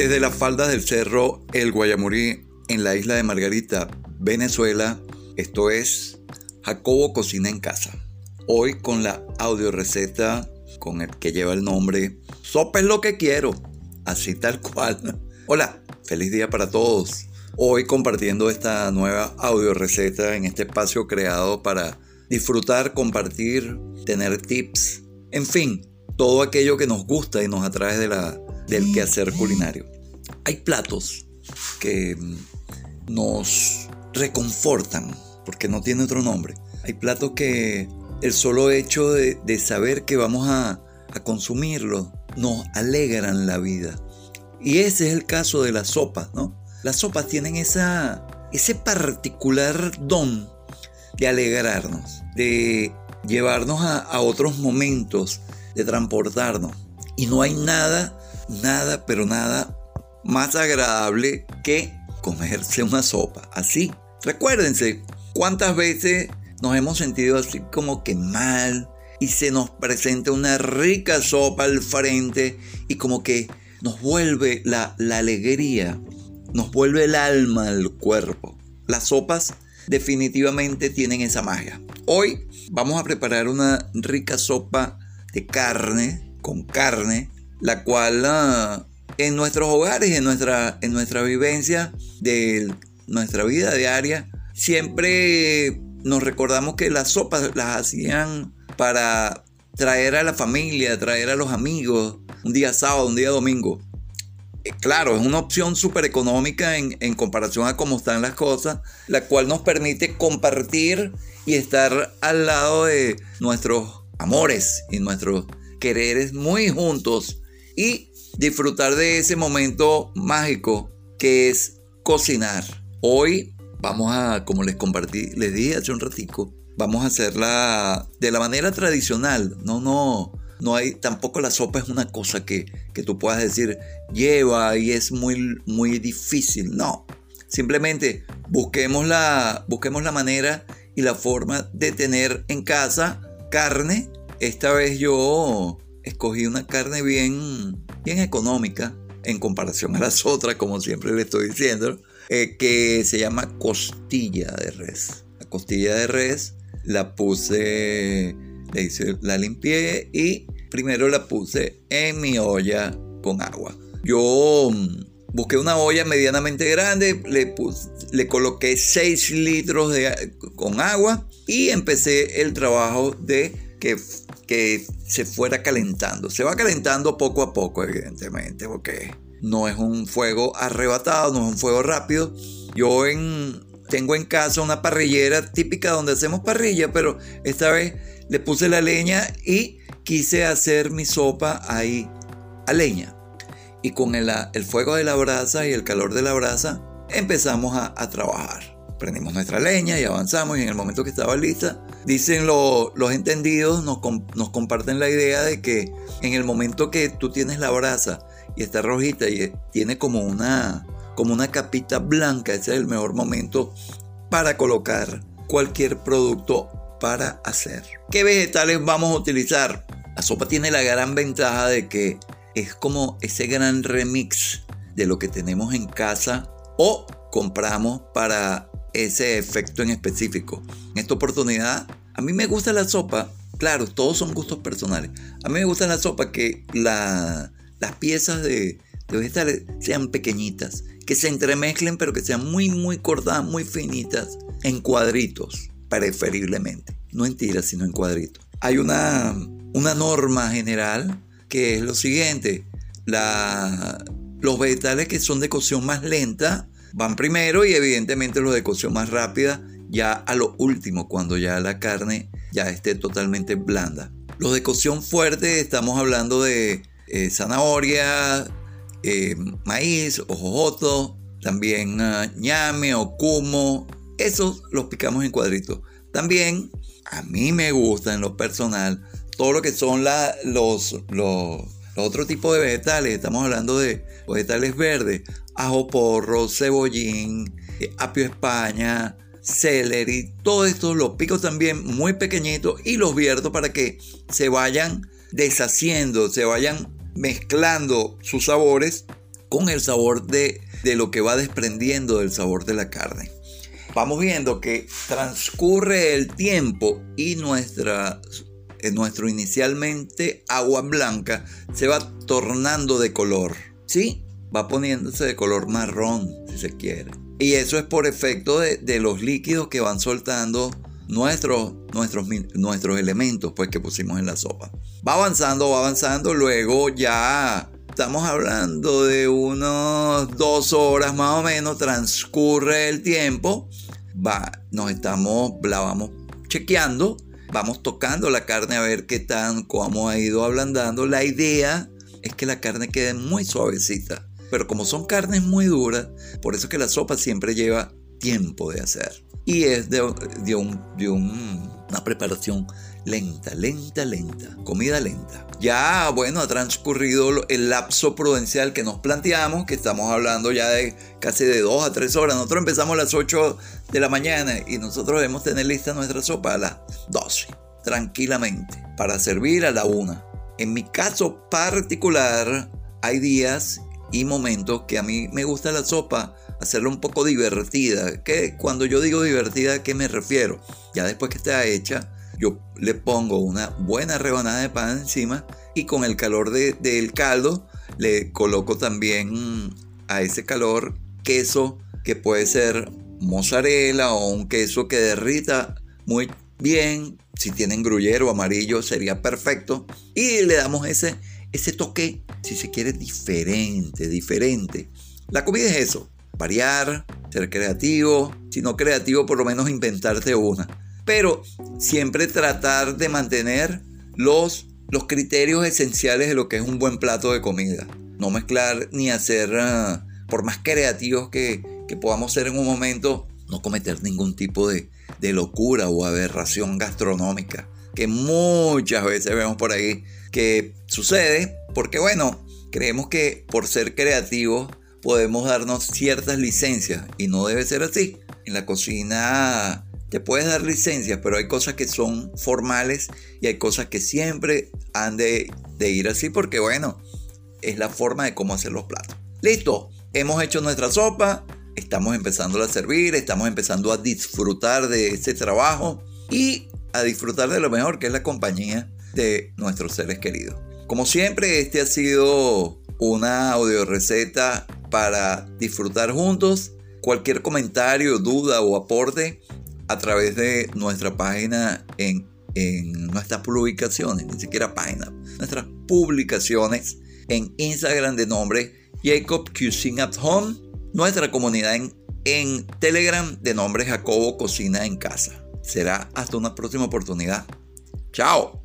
Desde las faldas del cerro El Guayamurí, en la isla de Margarita, Venezuela, esto es Jacobo Cocina en Casa. Hoy con la audio receta con el que lleva el nombre Sopa es lo que quiero, así tal cual. Hola, feliz día para todos. Hoy compartiendo esta nueva audio receta en este espacio creado para disfrutar, compartir, tener tips, en fin, todo aquello que nos gusta y nos atrae de la, del quehacer culinario. Hay platos que nos reconfortan, porque no tiene otro nombre. Hay platos que el solo hecho de, saber que vamos a, a consumirlos nos alegran la vida. Y ese es el caso de las sopas, ¿no? Las sopas tienen esa, ese particular don de alegrarnos, de llevarnos a, otros momentos, de transportarnos. Y no hay nada, nada, pero nada más agradable que comerse una sopa. Así. Recuérdense cuántas veces nos hemos sentido así como que mal y se nos presenta una rica sopa al frente y como que nos vuelve la, la alegría, nos vuelve el alma al cuerpo. Las sopas definitivamente tienen esa magia. Hoy vamos a preparar una rica sopa de carne, con carne, la cual ah, en nuestros hogares, en nuestra, en nuestra vivencia de nuestra vida diaria, siempre nos recordamos que las sopas las hacían para traer a la familia, traer a los amigos, un día sábado, un día domingo. Eh, claro, es una opción súper económica en, en, comparación a cómo están las cosas, la cual nos permite compartir y estar al lado de nuestros amores y nuestros quereres muy juntos y disfrutar de ese momento mágico que es cocinar. Hoy vamos a, como les compartí, les dije hace un ratico, vamos a hacerla de la manera tradicional, no, no, no hay, tampoco la sopa es una cosa que, que tú puedas decir lleva y es muy, muy difícil. No, simplemente busquemos la, busquemos la manera y la forma de tener en casa carne. Esta vez yo escogí una carne bien, bien económica en comparación a las otras, como siempre le estoy diciendo, eh, que se llama costilla de res. La costilla de res la puse le hice, la limpié y primero la puse en mi olla con agua. Yo mm, busqué una olla medianamente grande, le, le coloqué 6 litros de, con agua y empecé el trabajo de que, que se fuera calentando. Se va calentando poco a poco, evidentemente, porque no es un fuego arrebatado, no es un fuego rápido. Yo en, tengo en casa una parrillera típica donde hacemos parrilla, pero esta vez le puse la leña y quise hacer mi sopa ahí a leña. Y con el, fuego de la brasa y el calor de la brasa empezamos a, trabajar. Prendimos nuestra leña y avanzamos y en el momento que estaba lista, dicen los entendidos, nos, nos comparten la idea de que en el momento que tú tienes la brasa y está rojita y tiene como una, como una capita blanca, ese es el mejor momento para colocar cualquier producto para hacer. ¿Qué vegetales vamos a utilizar? La sopa tiene la gran ventaja de que es como ese gran remix de lo que tenemos en casa o compramos para ese efecto en específico. En esta oportunidad, a mí me gusta la sopa. Claro, todos son gustos personales. A mí me gusta la sopa que las piezas de, de vegetales sean pequeñitas, que se entremezclen, pero que sean muy, muy cortadas, muy finitas, en cuadritos preferiblemente. No en tiras, sino en cuadritos. Hay una, una norma general que es lo siguiente. La, los vegetales que son de cocción más lenta van primero y evidentemente los de cocción más rápida ya a lo último, cuando ya la carne ya esté totalmente blanda. Los de cocción fuerte estamos hablando de eh, zanahoria, eh, maíz, ojojoto, también uh, ñame o cumo, esos los picamos en cuadritos. También a mí me gusta en lo personal todo lo que son los, los, otros tipos de vegetales. Estamos hablando de vegetales verdes, ajo porro, cebollín, eh, apio españa, celery. Todo esto los pico también muy pequeñitos y los vierto para que se vayan deshaciendo, se vayan mezclando sus sabores con el sabor de, de lo que va desprendiendo del sabor de la carne. Vamos viendo que transcurre el tiempo y nuestra, eh, nuestro inicialmente agua blanca se va tornando de color. ¿Sí? Va poniéndose de color marrón, si se quiere. Y eso es por efecto de, de los líquidos que van soltando nuestros, nuestros, nuestros elementos pues, que pusimos en la sopa. Va avanzando, va avanzando, luego ya estamos hablando de unos dos horas más o menos, transcurre el tiempo, va, nos estamos, la vamos chequeando, vamos tocando la carne a ver qué tan, cómo ha ido ablandando. La idea es que la carne quede muy suavecita, pero como son carnes muy duras, por eso que la sopa siempre lleva tiempo de hacer y es de, una preparación lenta, lenta, lenta, comida lenta. Ya, bueno, ha transcurrido el lapso prudencial que nos planteamos, que estamos hablando ya de casi de 2 a 3 horas. Nosotros empezamos a las 8 de la mañana y nosotros debemos tener lista nuestra sopa a las 12, tranquilamente, para servir a la 1. En mi caso particular, hay días y momentos que a mí me gusta la sopa hacerla un poco divertida. Que cuando yo digo divertida, ¿a qué me refiero? Ya después que está hecha, yo le pongo una buena rebanada de pan encima y con el calor del caldo le coloco también a ese calor queso que puede ser mozzarella o un queso que derrita muy bien. Si tienen gruyero amarillo sería perfecto. Y le damos ese, ese toque, si se quiere, diferente, diferente. La comida es eso, variar, ser creativo, si no creativo por lo menos inventarte una. Pero siempre tratar de mantener los, los criterios esenciales de lo que es un buen plato de comida. No mezclar ni hacer, ah, por más creativos que, que, podamos ser en un momento, no cometer ningún tipo de, de locura o aberración gastronómica. Que muchas veces vemos por ahí que sucede porque bueno, creemos que por ser creativos podemos darnos ciertas licencias y no debe ser así. En la cocina te puedes dar licencias, pero hay cosas que son formales y hay cosas que siempre han de, ir así porque bueno, es la forma de cómo hacer los platos. Listo, hemos hecho nuestra sopa, estamos empezando a servir, estamos empezando a disfrutar de este trabajo y a disfrutar de lo mejor que es la compañía de nuestros seres queridos. Como siempre, este ha sido una audio receta para disfrutar juntos. Cualquier comentario, duda o aporte a través de nuestra página en, en nuestras publicaciones, ni siquiera página, nuestras publicaciones en Instagram de nombre Jacob Cuisine at Home, nuestra comunidad en, en Telegram de nombre Jacobo Cocina en Casa. Será hasta una próxima oportunidad. Chao.